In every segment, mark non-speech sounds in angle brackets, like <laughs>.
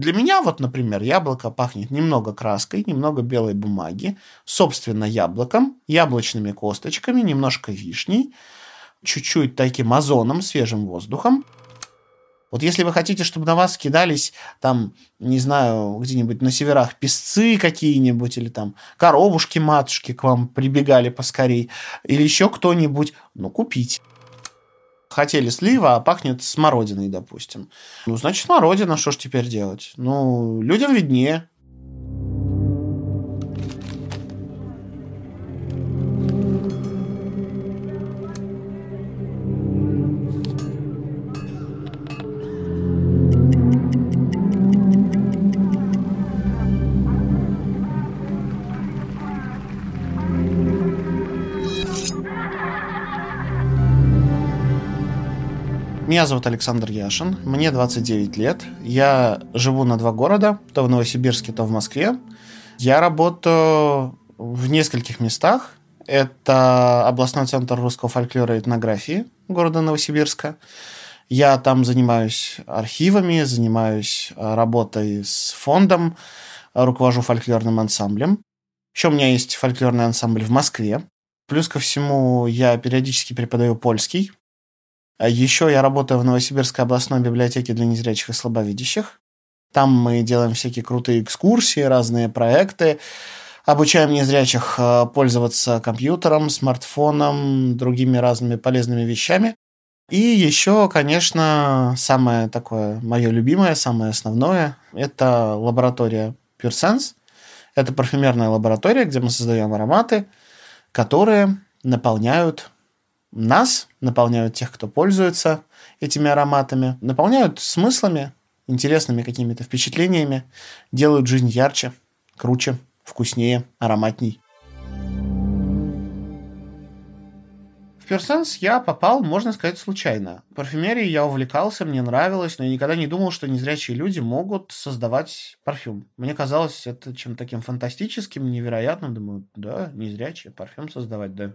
Для меня вот, например, яблоко пахнет немного краской, немного белой бумаги, собственно, яблоком, яблочными косточками, немножко вишней, чуть-чуть таким озоном, свежим воздухом. Вот если вы хотите, чтобы на вас кидались там, не знаю, где-нибудь на северах песцы какие-нибудь, или там коровушки-матушки к вам прибегали поскорей, или еще кто-нибудь, ну, купить хотели слива, а пахнет смородиной, допустим. Ну, значит, смородина, что ж теперь делать? Ну, людям виднее. Меня зовут Александр Яшин, мне 29 лет. Я живу на два города, то в Новосибирске, то в Москве. Я работаю в нескольких местах. Это областной центр русского фольклора и этнографии города Новосибирска. Я там занимаюсь архивами, занимаюсь работой с фондом, руковожу фольклорным ансамблем. Еще у меня есть фольклорный ансамбль в Москве. Плюс ко всему я периодически преподаю польский Еще я работаю в Новосибирской областной библиотеке для незрячих и слабовидящих. Там мы делаем всякие крутые экскурсии, разные проекты, обучаем незрячих э, пользоваться компьютером, смартфоном, другими разными полезными вещами. И еще, конечно, самое такое мое любимое, самое основное, это лаборатория Pure Sense. Это парфюмерная лаборатория, где мы создаем ароматы, которые наполняют нас, наполняют тех, кто пользуется этими ароматами, наполняют смыслами, интересными какими-то впечатлениями, делают жизнь ярче, круче, вкуснее, ароматней. В я попал, можно сказать, случайно. Парфюмерией я увлекался, мне нравилось, но я никогда не думал, что незрячие люди могут создавать парфюм. Мне казалось это чем-то таким фантастическим, невероятным. Думаю, да, незрячие, парфюм создавать, да.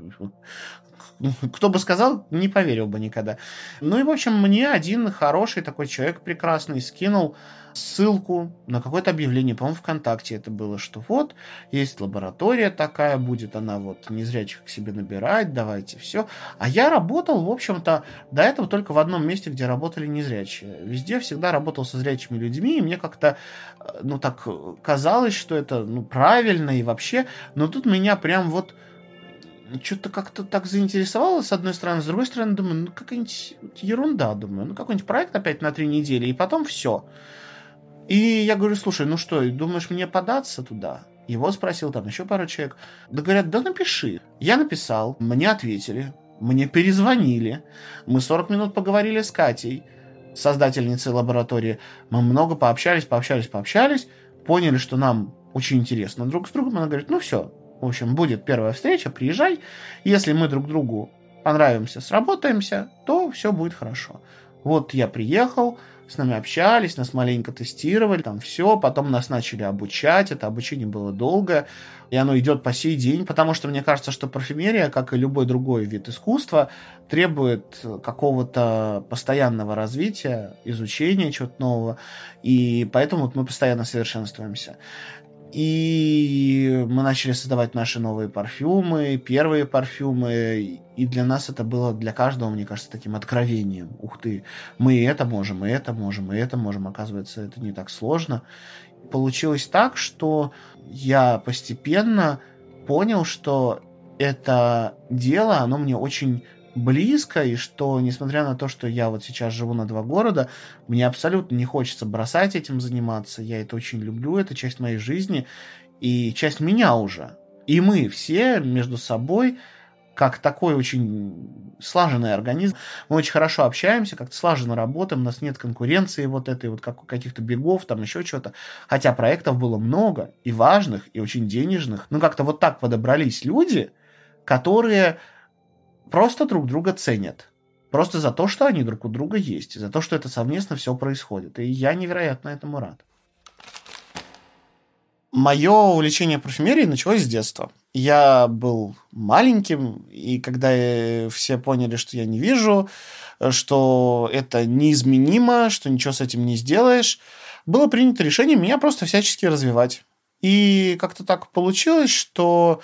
<laughs> Кто бы сказал, не поверил бы никогда. Ну и, в общем, мне один хороший такой человек прекрасный скинул ссылку на какое-то объявление, по-моему, ВКонтакте это было, что вот, есть лаборатория такая, будет она вот незрячих к себе набирать, давайте все. А я работал, в общем-то, до этого только в одном месте, где работали незрячие. Везде всегда работал со зрячими людьми, и мне как-то, э, ну, так казалось, что это, ну, правильно и вообще, но тут меня прям вот что-то как-то так заинтересовало, с одной стороны, с другой стороны, думаю, ну, какая-нибудь ерунда, думаю, ну, какой-нибудь проект опять на три недели, и потом все. И я говорю, слушай, ну что, думаешь мне податься туда? Его спросил там еще пару человек. Да говорят, да напиши. Я написал, мне ответили, мне перезвонили. Мы 40 минут поговорили с Катей, создательницей лаборатории. Мы много пообщались, пообщались, пообщались. Поняли, что нам очень интересно друг с другом. Она говорит, ну все, в общем, будет первая встреча, приезжай. Если мы друг другу понравимся, сработаемся, то все будет хорошо. Вот я приехал, с нами общались, нас маленько тестировали, там все, потом нас начали обучать, это обучение было долгое, и оно идет по сей день, потому что мне кажется, что парфюмерия, как и любой другой вид искусства, требует какого-то постоянного развития, изучения чего-то нового, и поэтому вот мы постоянно совершенствуемся. И мы начали создавать наши новые парфюмы, первые парфюмы. И для нас это было, для каждого, мне кажется, таким откровением. Ух ты, мы и это можем, и это можем, и это можем. Оказывается, это не так сложно. Получилось так, что я постепенно понял, что это дело, оно мне очень близко, и что, несмотря на то, что я вот сейчас живу на два города, мне абсолютно не хочется бросать этим заниматься. Я это очень люблю, это часть моей жизни и часть меня уже. И мы все между собой, как такой очень слаженный организм, мы очень хорошо общаемся, как-то слаженно работаем, у нас нет конкуренции вот этой вот как, каких-то бегов, там еще что-то. Хотя проектов было много, и важных, и очень денежных. Но как-то вот так подобрались люди, которые просто друг друга ценят. Просто за то, что они друг у друга есть, за то, что это совместно все происходит. И я невероятно этому рад. Мое увлечение парфюмерией началось с детства. Я был маленьким, и когда все поняли, что я не вижу, что это неизменимо, что ничего с этим не сделаешь, было принято решение меня просто всячески развивать. И как-то так получилось, что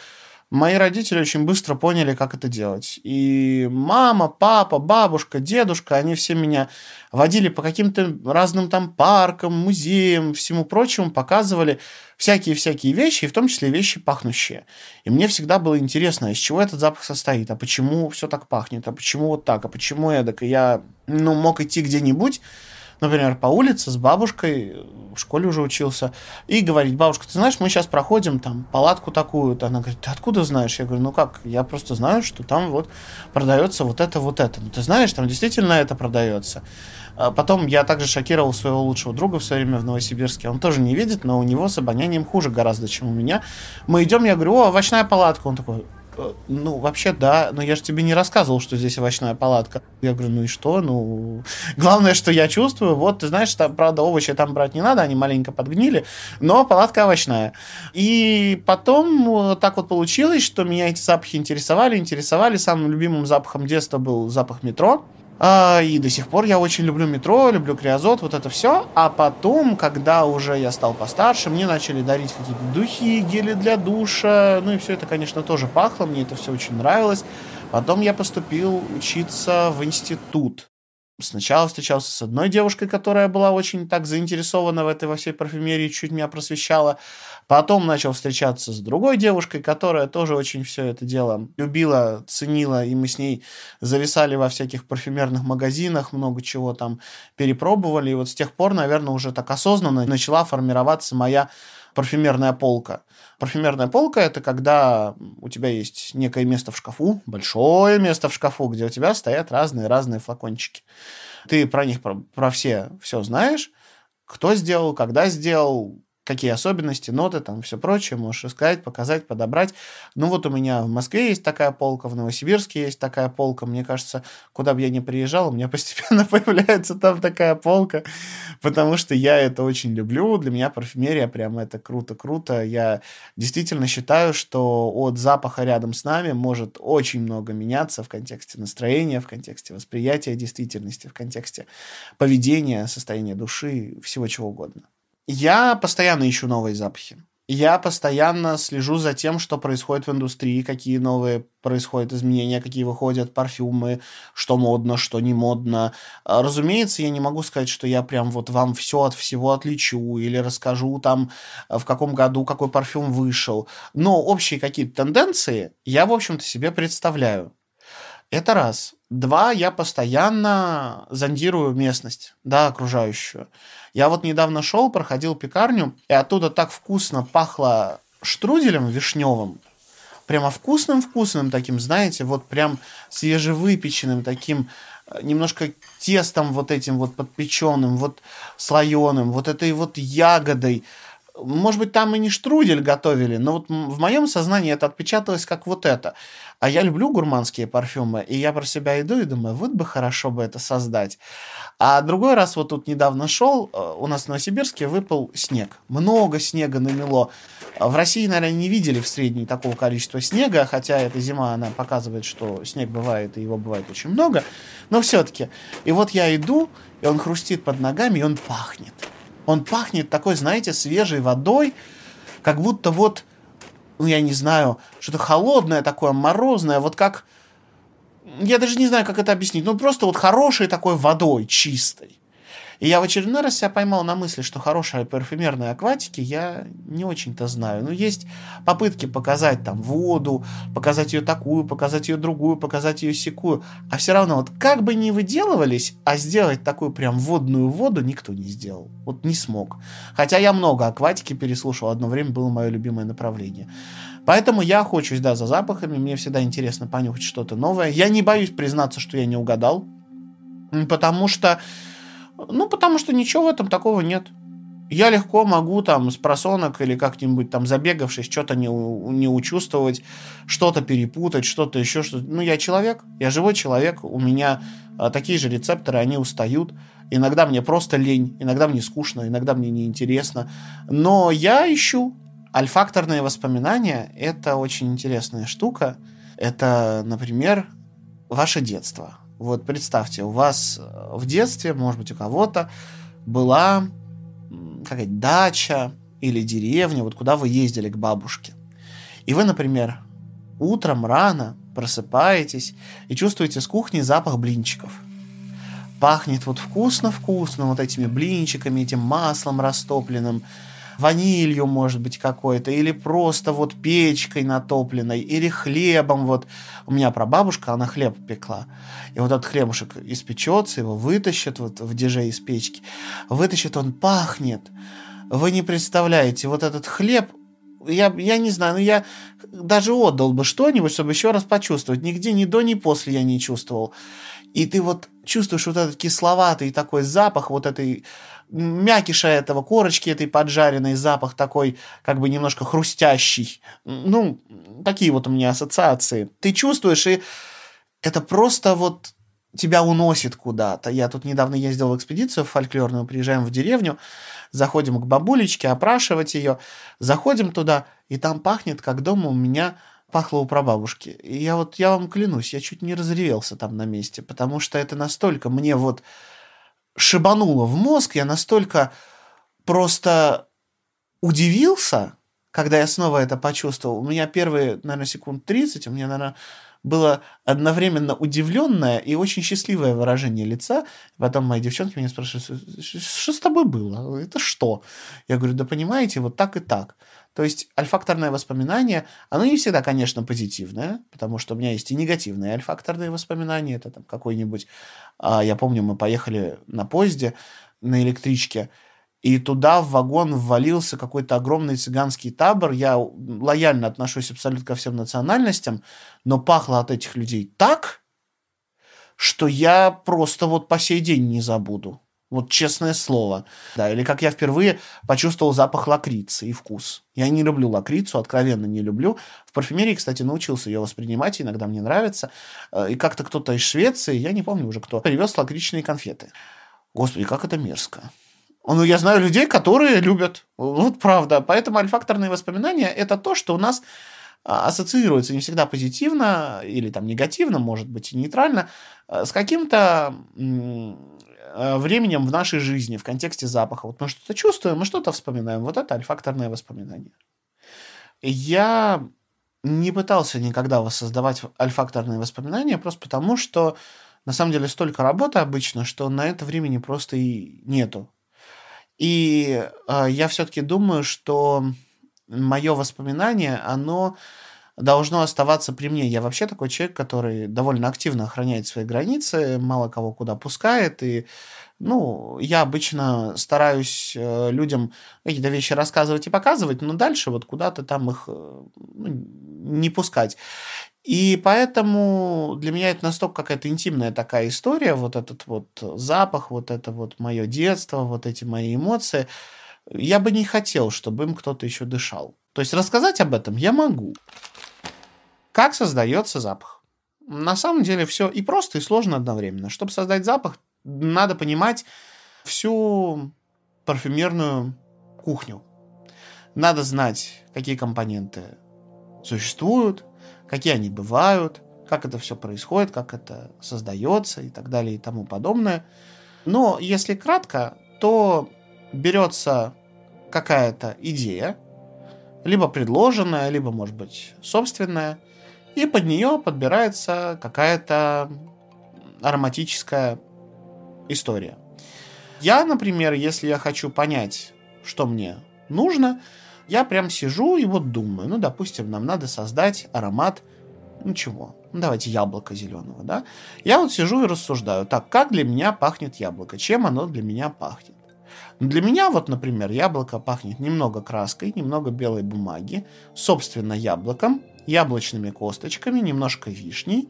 мои родители очень быстро поняли, как это делать. И мама, папа, бабушка, дедушка, они все меня водили по каким-то разным там паркам, музеям, всему прочему, показывали всякие-всякие вещи, и в том числе вещи пахнущие. И мне всегда было интересно, из чего этот запах состоит, а почему все так пахнет, а почему вот так, а почему эдак. И я ну, мог идти где-нибудь, например, по улице с бабушкой, в школе уже учился, и говорить, бабушка, ты знаешь, мы сейчас проходим там палатку такую, она говорит, ты откуда знаешь? Я говорю, ну как, я просто знаю, что там вот продается вот это, вот это. Ну ты знаешь, там действительно это продается. А потом я также шокировал своего лучшего друга в свое время в Новосибирске. Он тоже не видит, но у него с обонянием хуже гораздо, чем у меня. Мы идем, я говорю, о, овощная палатка. Он такой, Э, ну, вообще, да, но я же тебе не рассказывал, что здесь овощная палатка. Я говорю, ну и что? Ну, <laughs> главное, что я чувствую, вот, ты знаешь, там, правда, овощи там брать не надо, они маленько подгнили, но палатка овощная. И потом так вот получилось, что меня эти запахи интересовали, интересовали. Самым любимым запахом детства был запах метро. А, и до сих пор я очень люблю метро, люблю криозот, вот это все. А потом, когда уже я стал постарше, мне начали дарить какие-то духи, гели для душа. Ну и все это, конечно, тоже пахло, мне это все очень нравилось. Потом я поступил учиться в институт. Сначала встречался с одной девушкой, которая была очень так заинтересована в этой во всей парфюмерии, чуть меня просвещала. Потом начал встречаться с другой девушкой, которая тоже очень все это дело любила, ценила, и мы с ней зависали во всяких парфюмерных магазинах, много чего там перепробовали. И вот с тех пор, наверное, уже так осознанно начала формироваться моя парфюмерная полка. Парфюмерная полка – это когда у тебя есть некое место в шкафу, большое место в шкафу, где у тебя стоят разные-разные флакончики. Ты про них, про, про все, все знаешь, кто сделал, когда сделал, какие особенности, ноты, там все прочее, можешь искать, показать, подобрать. Ну вот у меня в Москве есть такая полка, в Новосибирске есть такая полка. Мне кажется, куда бы я ни приезжал, у меня <laughs> постепенно появляется там такая полка, потому что я это очень люблю. Для меня парфюмерия прям это круто-круто. Я действительно считаю, что от запаха рядом с нами может очень много меняться в контексте настроения, в контексте восприятия действительности, в контексте поведения, состояния души, всего чего угодно. Я постоянно ищу новые запахи. Я постоянно слежу за тем, что происходит в индустрии, какие новые происходят изменения, какие выходят парфюмы, что модно, что не модно. А, разумеется, я не могу сказать, что я прям вот вам все от всего отличу или расскажу там, в каком году какой парфюм вышел. Но общие какие-то тенденции я, в общем-то, себе представляю. Это раз. Два, я постоянно зондирую местность, да, окружающую. Я вот недавно шел, проходил пекарню, и оттуда так вкусно пахло штруделем вишневым. Прямо вкусным-вкусным таким, знаете, вот прям свежевыпеченным таким, э, немножко тестом вот этим вот подпеченным, вот слоеным, вот этой вот ягодой. Может быть, там и не штрудель готовили, но вот в моем сознании это отпечаталось как вот это. А я люблю гурманские парфюмы, и я про себя иду и думаю, вот бы хорошо бы это создать. А другой раз вот тут недавно шел, э, у нас в Новосибирске выпал снег. Много снега намело. В России, наверное, не видели в среднем такого количества снега, хотя эта зима, она показывает, что снег бывает, и его бывает очень много. Но все-таки. И вот я иду, и он хрустит под ногами, и он пахнет. Он пахнет такой, знаете, свежей водой, как будто вот, ну, я не знаю, что-то холодное такое, морозное, вот как... Я даже не знаю, как это объяснить. Ну, просто вот хорошей такой водой, чистой. И я в очередной раз себя поймал на мысли, что хорошей парфюмерной акватики я не очень-то знаю. Ну, есть попытки показать там воду, показать ее такую, показать ее другую, показать ее секую. А все равно, вот как бы ни выделывались, а сделать такую прям водную воду никто не сделал. Вот не смог. Хотя я много акватики переслушал, одно время было мое любимое направление. Поэтому я охочусь, да, за запахами. Мне всегда интересно понюхать что-то новое. Я не боюсь признаться, что я не угадал. Потому что ну, потому что ничего в этом такого нет. Я легко могу там с просонок или как-нибудь там забегавшись что-то не, не учувствовать, что-то перепутать, что-то еще что -то. Ну, я человек, я живой человек, у меня а, такие же рецепторы, они устают. Иногда мне просто лень, иногда мне скучно, иногда мне неинтересно. Но я ищу. Альфакторные воспоминания – это очень интересная штука. Это, например, ваше детство – вот представьте, у вас э, в детстве, может быть, у кого-то была какая-то дача или деревня, вот куда вы ездили к бабушке. И вы, например, утром рано просыпаетесь и чувствуете с кухни запах блинчиков. Пахнет вот вкусно-вкусно вот этими блинчиками, этим маслом растопленным, ванилью, может быть, какой-то, или просто вот печкой натопленной, или хлебом. Вот у меня прабабушка, она хлеб пекла. И вот этот хлебушек испечется, его вытащат вот в диже из печки. Вытащит, он пахнет. Вы не представляете, вот этот хлеб, я, я не знаю, ну я даже отдал бы что-нибудь, чтобы еще раз почувствовать. Нигде ни до, ни после я не чувствовал. И ты вот чувствуешь вот этот кисловатый такой запах вот этой мякиша этого, корочки этой поджаренной, запах такой, как бы немножко хрустящий. Ну, такие вот у меня ассоциации. Ты чувствуешь, и это просто вот тебя уносит куда-то. Я тут недавно ездил в экспедицию фольклорную, приезжаем в деревню, заходим к бабулечке, опрашивать ее, заходим туда, и там пахнет, как дома у меня пахло у прабабушки. И я вот, я вам клянусь, я чуть не разревелся там на месте, потому что это настолько мне вот шибануло в мозг, я настолько просто удивился, когда я снова это почувствовал. У меня первые, наверное, секунд 30, у меня, наверное, было одновременно удивленное и очень счастливое выражение лица. Потом мои девчонки меня спрашивают, что с тобой было? Это что? Я говорю, да понимаете, вот так и так. То есть альфакторное воспоминание, оно не всегда, конечно, позитивное, потому что у меня есть и негативные альфакторные воспоминания. Это там какой-нибудь... А, я помню, мы поехали на поезде, на электричке, и туда в вагон ввалился какой-то огромный цыганский табор. Я лояльно отношусь абсолютно ко всем национальностям, но пахло от этих людей так, что я просто вот по сей день не забуду. Вот честное слово. Да, или как я впервые почувствовал запах лакрицы и вкус. Я не люблю лакрицу, откровенно не люблю. В парфюмерии, кстати, научился ее воспринимать, иногда мне нравится. Э, и как-то кто-то из Швеции, я не помню уже кто, привез лакричные конфеты. Господи, как это мерзко. Ну, я знаю людей, которые любят. Вот правда. Поэтому альфакторные воспоминания – это то, что у нас а, ассоциируется не всегда позитивно или там негативно, может быть, и нейтрально, э, с каким-то временем в нашей жизни в контексте запаха. Вот мы что-то чувствуем, мы что-то вспоминаем. Вот это альфакторное воспоминание. Я не пытался никогда воссоздавать альфакторные воспоминания, просто потому что на самом деле столько работы обычно, что на это времени просто и нету. И э, я все-таки думаю, что мое воспоминание, оно должно оставаться при мне. Я вообще такой человек, который довольно активно охраняет свои границы, мало кого куда пускает, и ну, я обычно стараюсь э, людям какие-то вещи рассказывать и показывать, но дальше вот куда-то там их э, ну, не пускать. И поэтому для меня это настолько какая-то интимная такая история, вот этот вот запах, вот это вот мое детство, вот эти мои эмоции. Я бы не хотел, чтобы им кто-то еще дышал. То есть рассказать об этом я могу. Как создается запах? На самом деле все и просто, и сложно одновременно. Чтобы создать запах, надо понимать всю парфюмерную кухню. Надо знать, какие компоненты существуют, какие они бывают, как это все происходит, как это создается и так далее и тому подобное. Но если кратко, то берется какая-то идея, либо предложенная, либо, может быть, собственная, и под нее подбирается какая-то ароматическая история. Я, например, если я хочу понять, что мне нужно, я прям сижу и вот думаю, ну, допустим, нам надо создать аромат, ну чего, ну, давайте яблоко зеленого, да. Я вот сижу и рассуждаю, так, как для меня пахнет яблоко, чем оно для меня пахнет. Для меня вот, например, яблоко пахнет немного краской, немного белой бумаги, собственно, яблоком, яблочными косточками, немножко вишней,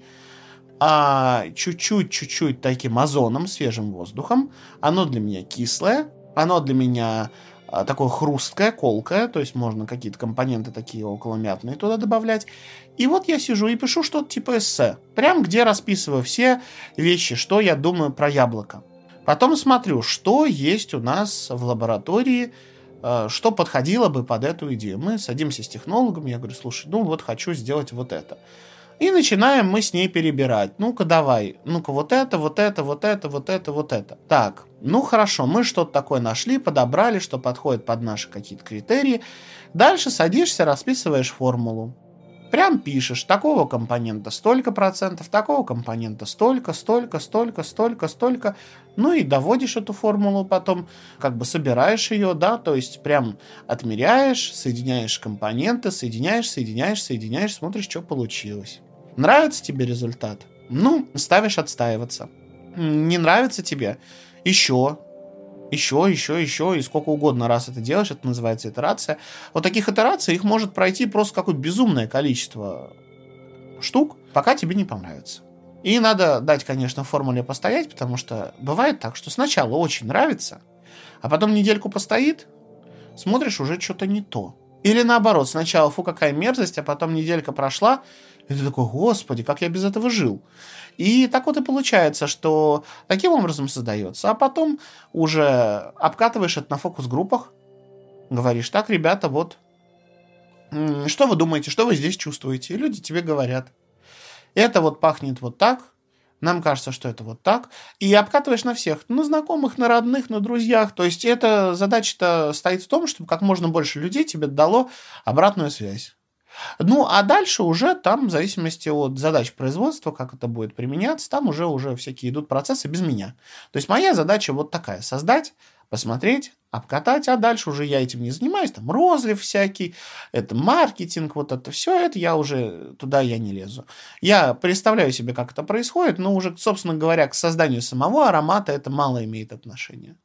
а чуть-чуть, чуть-чуть таким озоном, свежим воздухом. Оно для меня кислое, оно для меня а, такое хрусткое, колкое, то есть можно какие-то компоненты такие околомятные туда добавлять. И вот я сижу и пишу что-то типа эссе, прям где расписываю все вещи, что я думаю про яблоко. Потом смотрю, что есть у нас в лаборатории, что подходило бы под эту идею. Мы садимся с технологом, я говорю, слушай, ну вот хочу сделать вот это. И начинаем мы с ней перебирать. Ну-ка давай, ну-ка вот это, вот это, вот это, вот это, вот это. Так, ну хорошо, мы что-то такое нашли, подобрали, что подходит под наши какие-то критерии. Дальше садишься, расписываешь формулу. Прям пишешь, такого компонента столько процентов, такого компонента столько, столько, столько, столько, столько. Ну и доводишь эту формулу потом, как бы собираешь ее, да, то есть прям отмеряешь, соединяешь компоненты, соединяешь, соединяешь, соединяешь, смотришь, что получилось. Нравится тебе результат? Ну, ставишь отстаиваться. Не нравится тебе? Еще, еще, еще, еще, и сколько угодно раз это делаешь, это называется итерация. Вот таких итераций их может пройти просто какое-то безумное количество штук, пока тебе не понравится. И надо дать, конечно, формуле постоять, потому что бывает так, что сначала очень нравится, а потом недельку постоит, смотришь, уже что-то не то. Или наоборот, сначала фу, какая мерзость, а потом неделька прошла, и ты такой, господи, как я без этого жил. И так вот и получается, что таким образом создается. А потом уже обкатываешь это на фокус-группах, говоришь, так, ребята, вот, что вы думаете, что вы здесь чувствуете? И люди тебе говорят, это вот пахнет вот так, нам кажется, что это вот так. И обкатываешь на всех, на знакомых, на родных, на друзьях. То есть эта задача-то стоит в том, чтобы как можно больше людей тебе дало обратную связь. Ну, а дальше уже там, в зависимости от задач производства, как это будет применяться, там уже, уже всякие идут процессы без меня. То есть моя задача вот такая, создать, посмотреть, обкатать, а дальше уже я этим не занимаюсь, там розлив всякий, это маркетинг, вот это все, это я уже, туда я не лезу. Я представляю себе, как это происходит, но уже, собственно говоря, к созданию самого аромата это мало имеет отношения.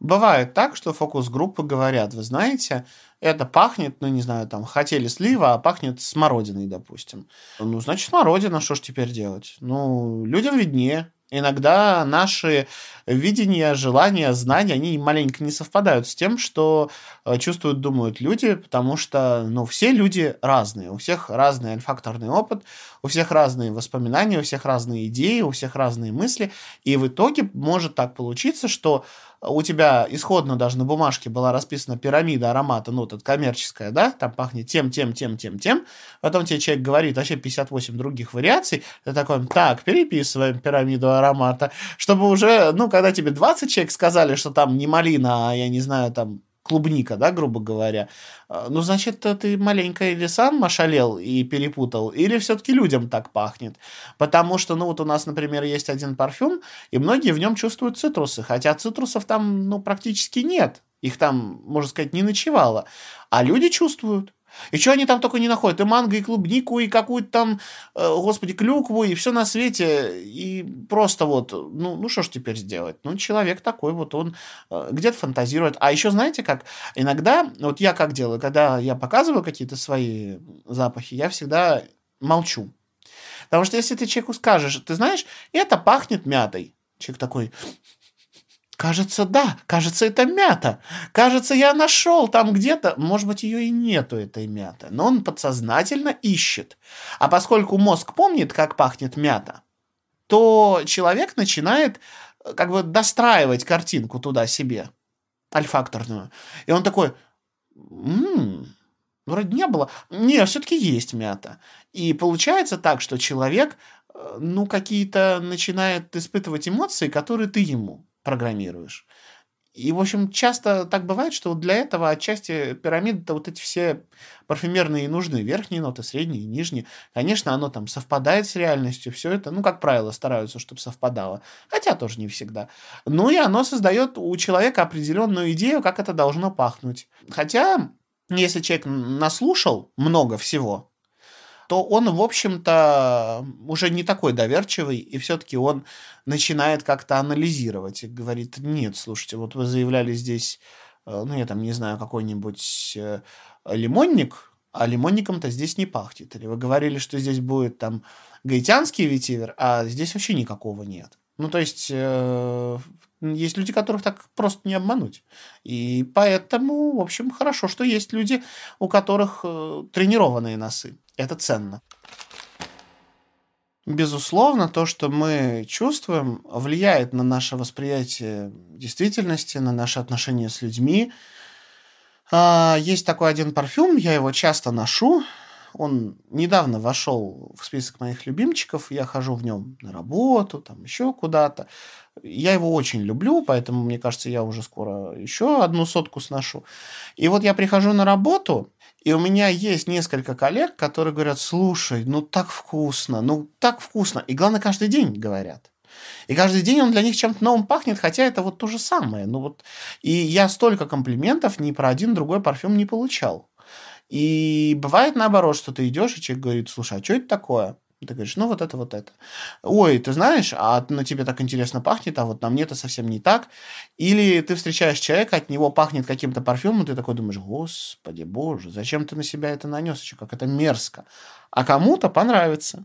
Бывает так, что фокус-группы говорят, вы знаете, это пахнет, ну, не знаю, там, хотели слива, а пахнет смородиной, допустим. Ну, значит, смородина, что ж теперь делать? Ну, людям виднее. Иногда наши видения, желания, знания, они маленько не совпадают с тем, что э, чувствуют, думают люди, потому что, ну, все люди разные, у всех разный альфакторный опыт, у всех разные воспоминания, у всех разные идеи, у всех разные мысли, и в итоге может так получиться, что у тебя исходно даже на бумажке была расписана пирамида аромата, ну, тут коммерческая, да, там пахнет тем, тем, тем, тем, тем, потом тебе человек говорит вообще 58 других вариаций, ты такой, так, переписываем пирамиду аромата, чтобы уже, ну, когда тебе 20 человек сказали, что там не малина, а, я не знаю, там клубника, да, грубо говоря, а, ну, значит, ты маленько или сам ошалел и перепутал, или все-таки людям так пахнет. Потому что, ну, вот у нас, например, есть один парфюм, и многие в нем чувствуют цитрусы, хотя цитрусов там, ну, практически нет. Их там, можно сказать, не ночевало. А люди чувствуют. И что они там только не находят? И манго, и клубнику, и какую-то там, э, господи, клюкву, и все на свете. И просто вот, ну, ну что ж теперь сделать? Ну, человек такой вот, он э, где-то фантазирует. А еще знаете как? Иногда, вот я как делаю, когда я показываю какие-то свои запахи, я всегда молчу. Потому что если ты человеку скажешь, ты знаешь, это пахнет мятой. Человек такой, Кажется, да, кажется, это мята. Кажется, я нашел там где-то, может быть, ее и нету, этой мяты, но он подсознательно ищет. А поскольку мозг помнит, как пахнет мята, то человек начинает э, как бы достраивать картинку туда себе, альфакторную. И он такой, м-м, вроде не было. Не, все-таки есть мята. И получается так, что человек, э, ну, какие-то начинает испытывать эмоции, которые ты ему программируешь. И, в общем, часто так бывает, что для этого отчасти пирамиды-то вот эти все парфюмерные нужны. Верхние ноты, средние, нижние. Конечно, оно там совпадает с реальностью. Все это, ну, как правило, стараются, чтобы совпадало. Хотя тоже не всегда. Ну, и оно создает у человека определенную идею, как это должно пахнуть. Хотя, если человек наслушал много всего, то он, в общем-то, уже не такой доверчивый, и все-таки он начинает как-то анализировать и говорит, нет, слушайте, вот вы заявляли здесь, э, ну, я там не знаю, какой-нибудь э, лимонник, а лимонником-то здесь не пахнет. Или вы говорили, что здесь будет там гаитянский ветивер, а здесь вообще никакого нет. Ну, то есть, э, есть люди, которых так просто не обмануть. И поэтому, в общем, хорошо, что есть люди, у которых тренированные носы. Это ценно. Безусловно, то, что мы чувствуем, влияет на наше восприятие действительности, на наши отношения с людьми. А, есть такой один парфюм, я его часто ношу, он недавно вошел в список моих любимчиков. Я хожу в нем на работу, там еще куда-то. Я его очень люблю, поэтому, мне кажется, я уже скоро еще одну сотку сношу. И вот я прихожу на работу, и у меня есть несколько коллег, которые говорят, слушай, ну так вкусно, ну так вкусно. И главное, каждый день говорят. И каждый день он для них чем-то новым пахнет, хотя это вот то же самое. Ну вот, и я столько комплиментов ни про один другой парфюм не получал. И бывает наоборот, что ты идешь, и человек говорит, слушай, а что это такое? Ты говоришь, ну вот это, вот это. Ой, ты знаешь, а на тебе так интересно пахнет, а вот на мне это совсем не так. Или ты встречаешь человека, от него пахнет каким-то парфюмом, ты такой думаешь, господи, боже, зачем ты на себя это нанес еще, как это мерзко. А кому-то понравится.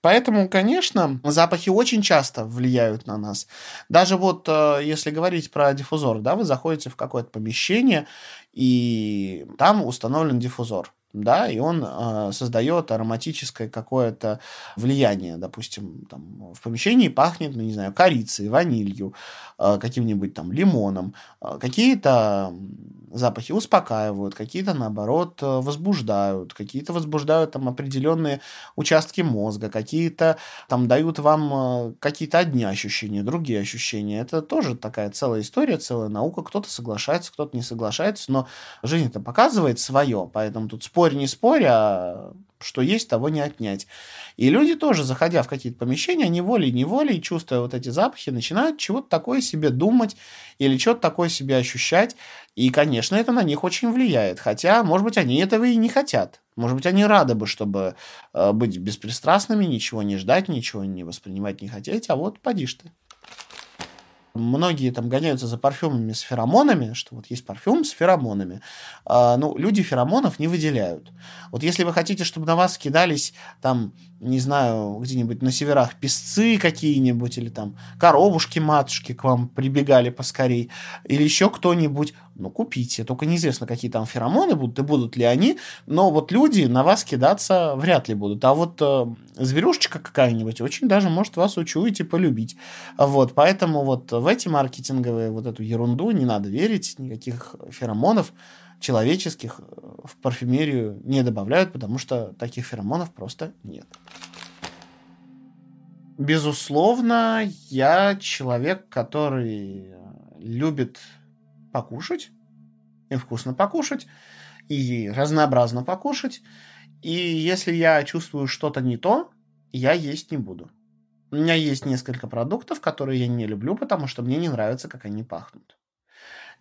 Поэтому, конечно, запахи очень часто влияют на нас. Даже вот э, если говорить про диффузор, да, вы заходите в какое-то помещение, и там установлен диффузор да, и он э, создает ароматическое какое-то влияние, допустим, там в помещении пахнет, ну, не знаю, корицей, ванилью, э, каким-нибудь там лимоном, э, какие-то запахи успокаивают, какие-то, наоборот, возбуждают, какие-то возбуждают там определенные участки мозга, какие-то там дают вам какие-то одни ощущения, другие ощущения. Это тоже такая целая история, целая наука. Кто-то соглашается, кто-то не соглашается, но жизнь это показывает свое, поэтому тут спор спорь, не спорь, а что есть, того не отнять. И люди тоже, заходя в какие-то помещения, они волей-неволей, чувствуя вот эти запахи, начинают чего-то такое себе думать или что-то такое себе ощущать. И, конечно, это на них очень влияет. Хотя, может быть, они этого и не хотят. Может быть, они рады бы, чтобы э, быть беспристрастными, ничего не ждать, ничего не воспринимать, не хотеть, а вот поди ты. Многие там гоняются за парфюмами с феромонами, что вот есть парфюм с феромонами. А, ну, люди феромонов не выделяют. Вот если вы хотите, чтобы на вас кидались там, не знаю, где-нибудь на северах песцы какие-нибудь, или там коровушки-матушки к вам прибегали поскорей, или еще кто-нибудь, ну, купите. Только неизвестно, какие там феромоны будут и будут ли они, но вот люди на вас кидаться вряд ли будут. А вот э, зверюшечка какая-нибудь очень даже может вас учуять и полюбить. Вот, поэтому вот в эти маркетинговые вот эту ерунду не надо верить, никаких феромонов человеческих э, в парфюмерию не добавляют, потому что таких феромонов просто нет. Безусловно, я человек, который любит покушать, и вкусно покушать, и разнообразно покушать. И если я чувствую что-то не то, я есть не буду. У меня есть несколько продуктов, которые я не люблю, потому что мне не нравится, как они пахнут.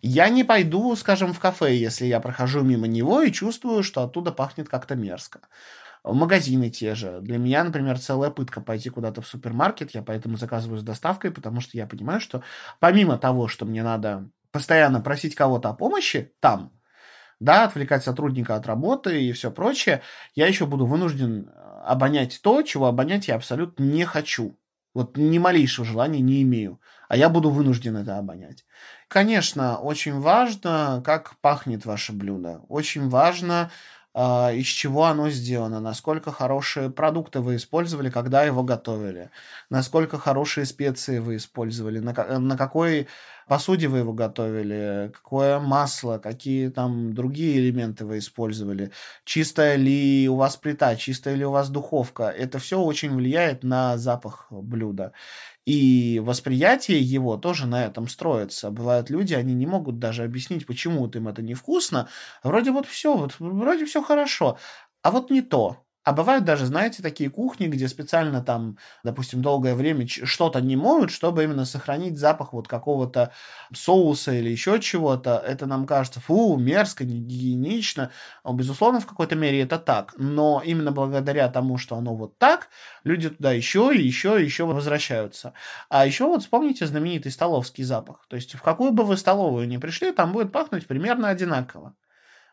Я не пойду, скажем, в кафе, если я прохожу мимо него и чувствую, что оттуда пахнет как-то мерзко. Магазины те же. Для меня, например, целая пытка пойти куда-то в супермаркет. Я поэтому заказываю с доставкой, потому что я понимаю, что помимо того, что мне надо постоянно просить кого-то о помощи там, да, отвлекать сотрудника от работы и все прочее, я еще буду вынужден э, обонять то, чего обонять я абсолютно не хочу. Вот ни малейшего желания не имею. А я буду вынужден это обонять. Конечно, очень важно, как пахнет ваше блюдо. Очень важно, из чего оно сделано, насколько хорошие продукты вы использовали, когда его готовили, насколько хорошие специи вы использовали, на, на какой посуде вы его готовили, какое масло, какие там другие элементы вы использовали, чистая ли у вас плита, чистая ли у вас духовка. Это все очень влияет на запах блюда. И восприятие его тоже на этом строится. Бывают люди, они не могут даже объяснить, почему вот им это невкусно. Вроде вот все, вот вроде все хорошо, а вот не то. А бывают даже, знаете, такие кухни, где специально там, допустим, долгое время что-то не моют, чтобы именно сохранить запах вот какого-то соуса или еще чего-то. Это нам кажется, фу, мерзко, не гигиенично. Безусловно, в какой-то мере это так. Но именно благодаря тому, что оно вот так, люди туда еще и еще и еще возвращаются. А еще вот вспомните знаменитый столовский запах. То есть в какую бы вы столовую ни пришли, там будет пахнуть примерно одинаково.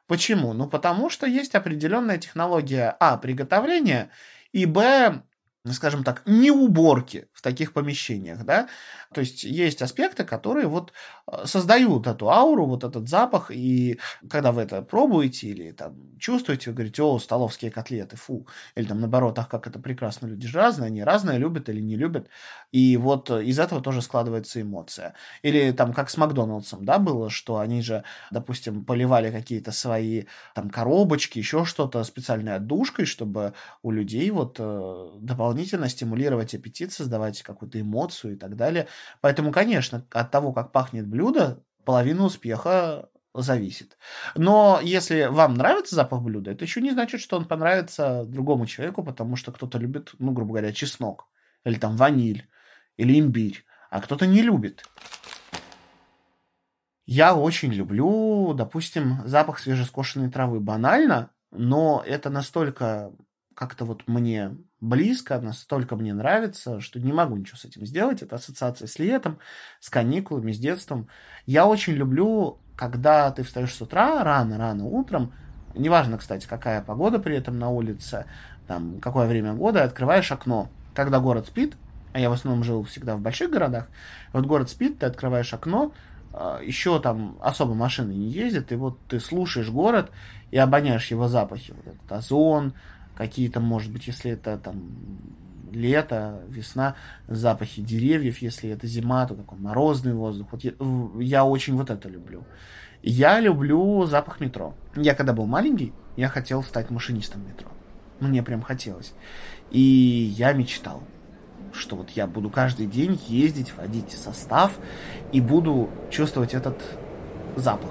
Почему? Ну, потому что есть определенная технология А приготовления и Б скажем так, не уборки в таких помещениях, да, то есть есть аспекты, которые вот э, создают эту ауру, вот этот запах, и когда вы это пробуете или там чувствуете, вы говорите, о, столовские котлеты, фу, или там наоборот, ах, как это прекрасно, люди же разные, они разные, любят или не любят, и вот из этого тоже складывается эмоция. Или там как с Макдоналдсом, да, было, что они же, допустим, поливали какие-то свои там коробочки, еще что-то специальной отдушкой, чтобы у людей вот э, дополнительно стимулировать аппетит, создавать какую-то эмоцию и так далее. Поэтому, конечно, от того, как пахнет блюдо, половина успеха зависит. Но если вам нравится запах блюда, это еще не значит, что он понравится другому человеку, потому что кто-то любит, ну, грубо говоря, чеснок, или там ваниль, или имбирь, а кто-то не любит. Я очень люблю, допустим, запах свежескошенной травы. Банально, но это настолько как-то вот мне близко, настолько мне нравится, что не могу ничего с этим сделать. Это ассоциация с летом, с каникулами, с детством. Я очень люблю, когда ты встаешь с утра, рано-рано утром, неважно, кстати, какая погода при этом на улице, там, какое время года, открываешь окно. Когда город спит, а я в основном жил всегда в больших городах, вот город спит, ты открываешь окно, а, еще там особо машины не ездят, и вот ты слушаешь город и обоняешь его запахи. Вот этот озон, какие-то, может быть, если это там лето, весна, запахи деревьев, если это зима, то такой морозный воздух. Вот я, я очень вот это люблю. Я люблю запах метро. Я когда был маленький, я хотел стать машинистом метро. Мне прям хотелось. И я мечтал, что вот я буду каждый день ездить, водить состав и буду чувствовать этот запах.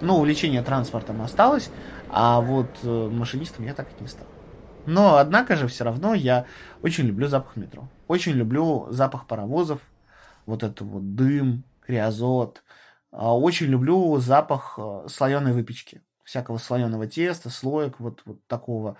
Но увлечение транспортом осталось, а вот э, машинистом я так и не стал. Но, однако же, все равно я очень люблю запах метро. Очень люблю запах паровозов, вот это вот дым, криозот. А, очень люблю запах э, слоеной выпечки, всякого слоеного теста, слоек, вот, вот такого.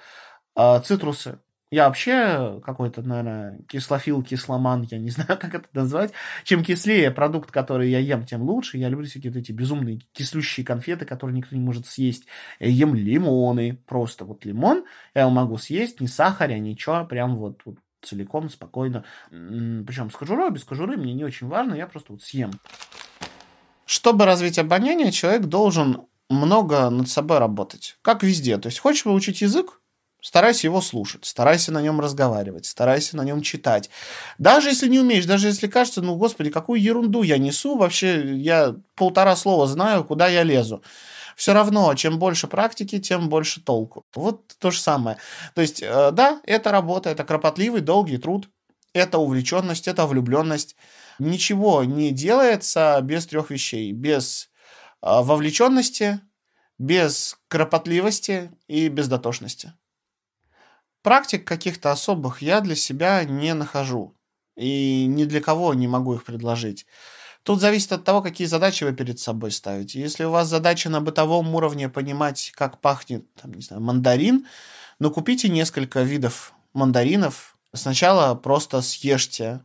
А, цитрусы. Я вообще какой-то, наверное, кислофил, кисломан, я не <laughs> знаю, как это назвать. Чем кислее продукт, который я ем, тем лучше. Я люблю всякие вот эти безумные кислющие конфеты, которые никто не может съесть. Я ем лимоны, просто вот лимон я его могу съесть, ни сахаря, ничего, прям вот, вот целиком, спокойно. Причем с кожурой, без кожуры мне не очень важно, я просто вот съем. Чтобы развить обоняние, человек должен много над собой работать. Как везде. То есть, хочешь выучить язык, Старайся его слушать, старайся на нем разговаривать, старайся на нем читать. Даже если не умеешь, даже если кажется, ну, господи, какую ерунду я несу, вообще я полтора слова знаю, куда я лезу. Все равно, чем больше практики, тем больше толку. Вот то же самое. То есть, э, да, это работа, это кропотливый, долгий труд, это увлеченность, это влюбленность. Ничего не делается без трех вещей. Без э, вовлеченности, без кропотливости и без дотошности. Практик каких-то особых я для себя не нахожу. И ни для кого не могу их предложить. Тут зависит от того, какие задачи вы перед собой ставите. Если у вас задача на бытовом уровне понимать, как пахнет, там, не знаю, мандарин, ну, купите несколько видов мандаринов. Сначала просто съешьте,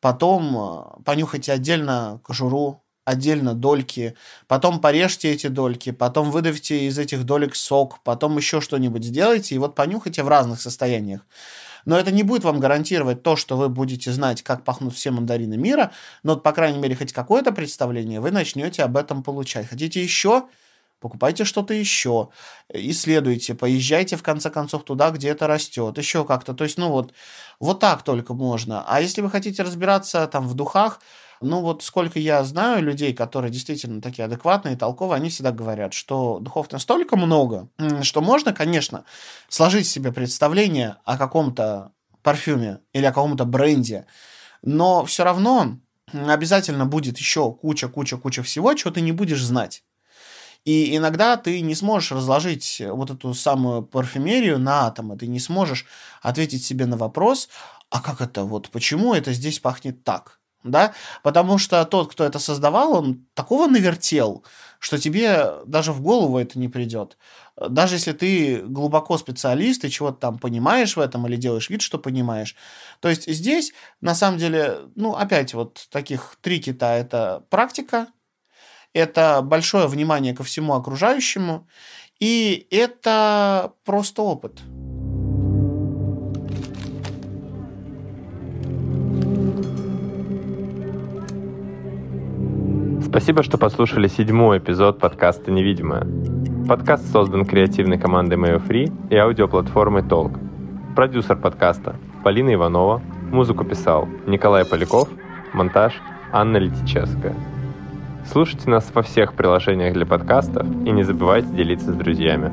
потом э, понюхайте отдельно кожуру, отдельно дольки, потом порежьте эти дольки, потом выдавите из этих долек сок, потом еще что-нибудь сделайте, и вот понюхайте в разных состояниях. Но это не будет вам гарантировать то, что вы будете знать, как пахнут все мандарины мира, но, по крайней мере, хоть какое-то представление вы начнете об этом получать. Хотите еще? покупайте что-то еще, исследуйте, поезжайте в конце концов туда, где это растет, еще как-то. То есть, ну вот, вот так только можно. А если вы хотите разбираться там в духах, ну вот сколько я знаю людей, которые действительно такие адекватные, толковые, они всегда говорят, что духов настолько много, что можно, конечно, сложить себе представление о каком-то парфюме или о каком-то бренде, Но все равно обязательно будет еще куча-куча-куча всего, чего ты не будешь знать. И иногда ты не сможешь разложить вот эту самую парфюмерию на атомы, ты не сможешь ответить себе на вопрос, а как это, вот почему это здесь пахнет так? Да? Потому что тот, кто это создавал, он такого навертел, что тебе даже в голову это не придет. Даже если ты глубоко специалист и чего-то там понимаешь в этом или делаешь вид, что понимаешь. То есть здесь, на самом деле, ну, опять вот таких три кита – это практика, это большое внимание ко всему окружающему, и это просто опыт. Спасибо, что послушали седьмой эпизод подкаста «Невидимое». Подкаст создан креативной командой Mayo Free и аудиоплатформой Толк. Продюсер подкаста Полина Иванова, музыку писал Николай Поляков, монтаж Анна Летичевская. Слушайте нас во всех приложениях для подкастов и не забывайте делиться с друзьями.